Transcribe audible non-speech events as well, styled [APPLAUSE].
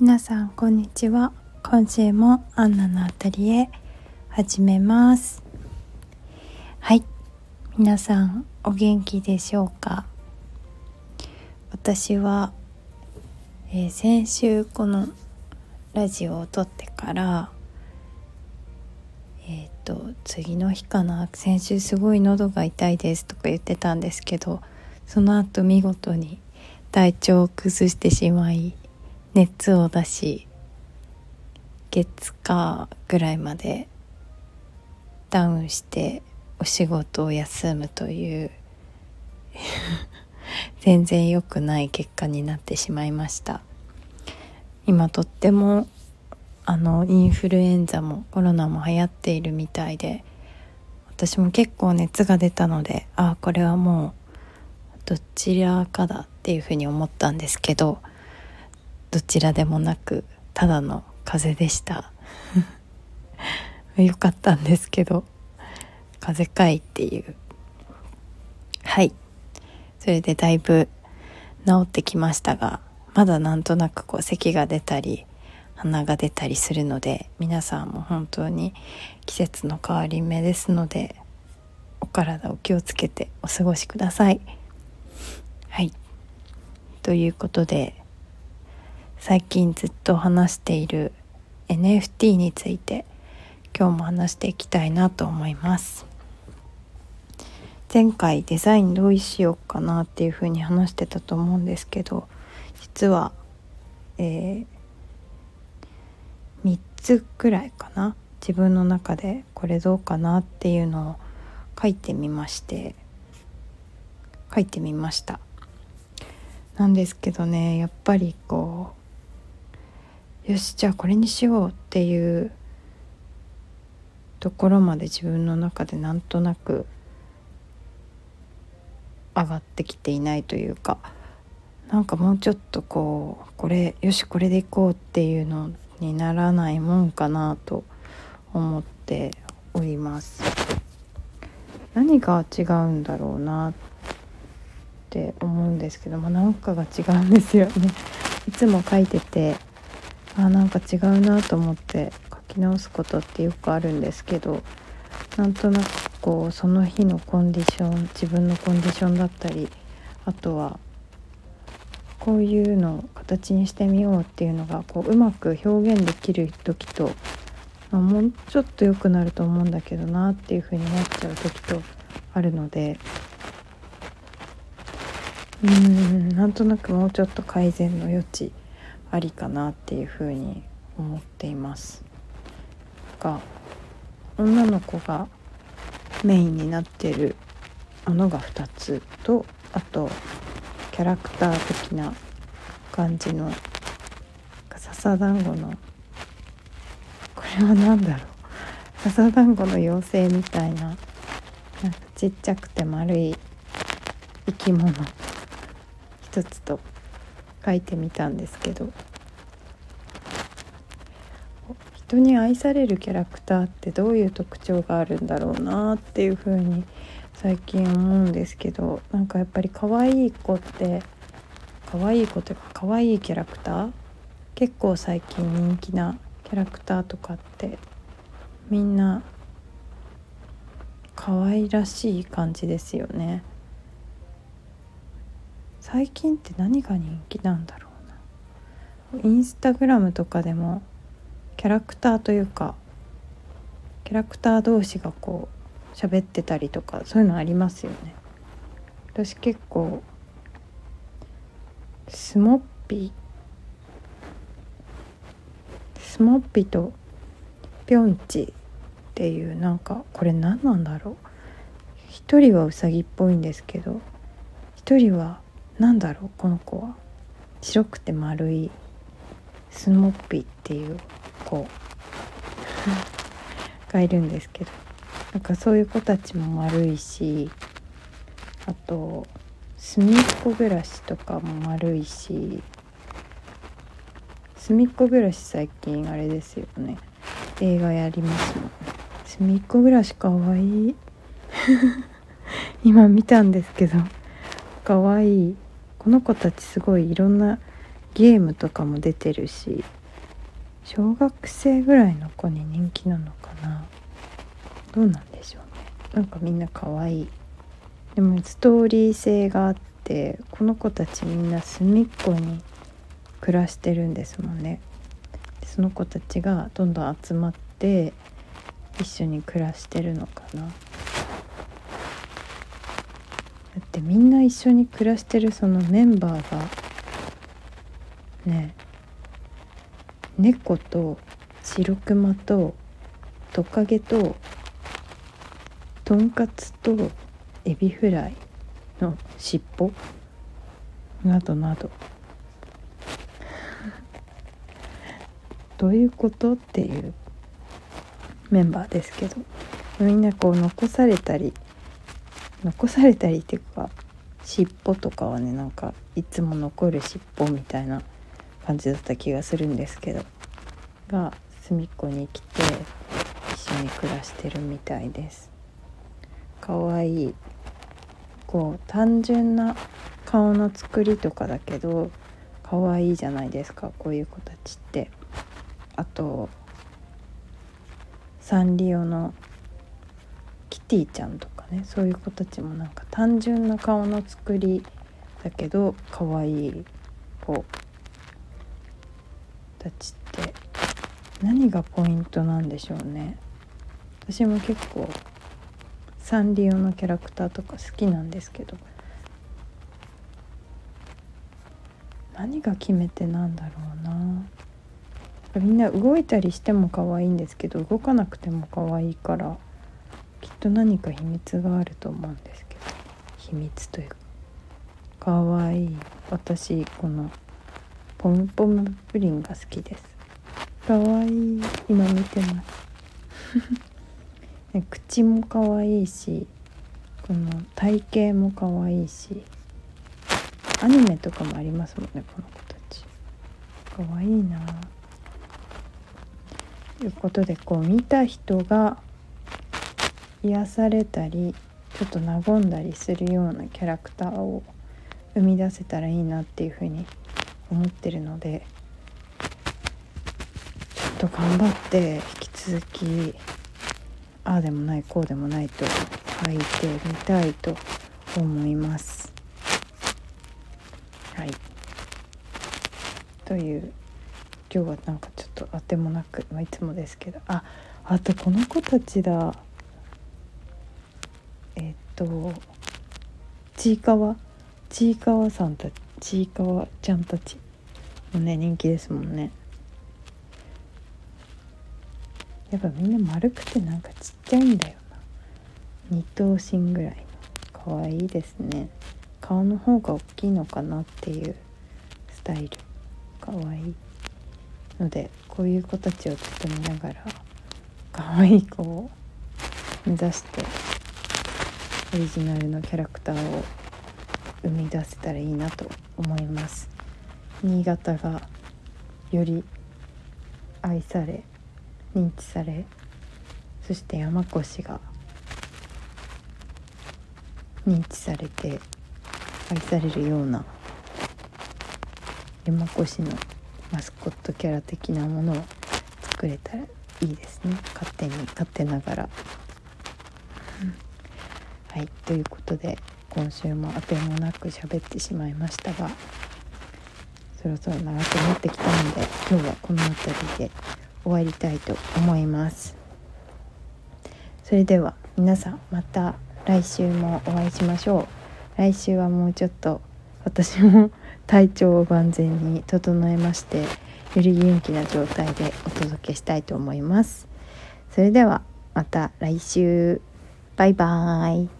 皆さんこんにちは。今週もアンナのアトリエ始めます。はい。皆さんお元気でしょうか？私は、えー、先週このラジオを撮ってからえっ、ー、と次の日かな。先週すごい喉が痛いですとか言ってたんですけどその後見事に体調を崩してしまい熱を出し月火ぐらいまでダウンしてお仕事を休むという [LAUGHS] 全然良くない結果になってしまいました。今とってもあのインフルエンザもコロナも流行っているみたいで私も結構熱が出たのでああこれはもうどちらかだっていうふうに思ったんですけどどちらでもなくただの風邪でした。[LAUGHS] よかったんですけど風かいっていう。はい。それでだいぶ治ってきましたがまだなんとなくこう咳が出たり鼻が出たりするので皆さんも本当に季節の変わり目ですのでお体を気をつけてお過ごしください。はい。ということで最近ずっと話している NFT について今日も話していきたいなと思います。前回デザインどうしようかなっていうふうに話してたと思うんですけど実は、えー、3つくらいかな自分の中でこれどうかなっていうのを書いてみまして書いてみました。なんですけどねやっぱりこうよしじゃあこれにしようっていうところまで自分の中でなんとなく上がってきていないというかなんかもうちょっとこうこれよしこれでいこうっていうのにならないもんかなと思っております。何が違うんだろうなって思うんですけど、まあ、なんかが違うんですよね。いつも書いててあなんか違うなと思って書き直すことってよくあるんですけどなんとなくこうその日のコンディション自分のコンディションだったりあとはこういうのを形にしてみようっていうのがこううまく表現できる時と、まあ、もうちょっと良くなると思うんだけどなっていう風になっちゃう時とあるのでうーんなんとなくもうちょっと改善の余地ありかなっていうふうに思っています。が女の子がメインになってるものが2つとあとキャラクター的な感じの笹団子のこれは何だろう。笹団子の妖精みたいななんかちっちゃくて丸い生き物。一つと書いてみたんですけど人に愛されるキャラクターってどういう特徴があるんだろうなっていう風に最近思うんですけどなんかやっぱり可愛い子って可愛い子というか可愛いキャラクター結構最近人気なキャラクターとかってみんな可愛らしい感じですよね。最近って何が人気なんだろうな。インスタグラムとかでもキャラクターというかキャラクター同士がこう喋ってたりとかそういうのありますよね。私結構スモッピスモッピとピョンチっていうなんかこれ何なんだろう。一人はウサギっぽいんですけど一人は何だろうこの子は。白くて丸いスモッピーっていう子。[LAUGHS] がいるんですけど。なんかそういう子たちも丸いしあと隅っこ暮らしとかも丸いし隅っこ暮らし最近あれですよね。映画やりますもん。隅っこ暮らしかわいい。[LAUGHS] 今見たんですけどかわいい。この子たちすごいいろんなゲームとかも出てるし小学生ぐらいの子に人気なのかな。どうなんでしょうね。なんかみんな可愛い。でもストーリー性があってこの子たちみんな隅っこに暮らしてるんですもんね。その子たちがどんどん集まって一緒に暮らしてるのかな。だってみんな一緒に暮らしてるそのメンバーがね猫と白クマとトカゲととんかつとエビフライの尻尾などなど。どういうこと？っていうメンバーですけど。みんなこう残されたり残されたりっていうか尻尾とかはねなんかいつも残る尻尾みたいな感じだった気がするんですけどが隅っこに来て一緒に暮らしてるみたいです。かわいい。こう単純な顔の作りとかだけどかわいいじゃないですかこういう子たちって。あとサンリオのキティちゃんとか。ね。そういう子たちもなんか単純な顔の作りだけどかわい子たちって何がポイントなんでしょうね。私も結構サンリオのキャラクターとか好きなんですけど何が決め手なんだろうな。みんな動いたりしても可愛いんですけど動かなくても可愛いから。と何か秘密があると思うんですけど秘密というか可愛いい私このポムポムプリンが好きです。かわいい今見てます。口も可愛いいしこの体型も可愛いいしアニメとかもありますもんねこの子たち。可愛いな。ということでこう見た人が癒されたりちょっと和んだりするようなキャラクターを生み出せたらいいなっていうふうに思ってるのでちょっと頑張って引き続きああでもないこうでもないと書いてみたいと思います。はいという今日はなんかちょっとあてもなく、まあ、いつもですけどああとこの子たちだとちいかわちいかわさんたちちいかわちゃんたちもね人気ですもんね。やっぱみんな丸くてなんかちっちゃいんだよな。二頭身ぐらいの。可愛いですね。顔の方が大きいのかなっていうスタイル。可愛いいのでこういう子たちをちょっと見ながら可愛い子を目指してオリジナルのキャラクターを生み出せたらいいなと思います新潟がより愛され認知されそして山越が認知されて愛されるような山越のマスコットキャラ的なものを作れたらいいですね勝手に勝手ながら。はいということで今週もあてもなく喋ってしまいましたがそろそろ長くなってきたので今日はこの辺りで終わりたいと思います。それでは皆さんまた来週もお会いしましょう。来週はもうちょっと私も体調を万全に整えましてより元気な状態でお届けしたいと思います。それではまた来週。バイバーイ。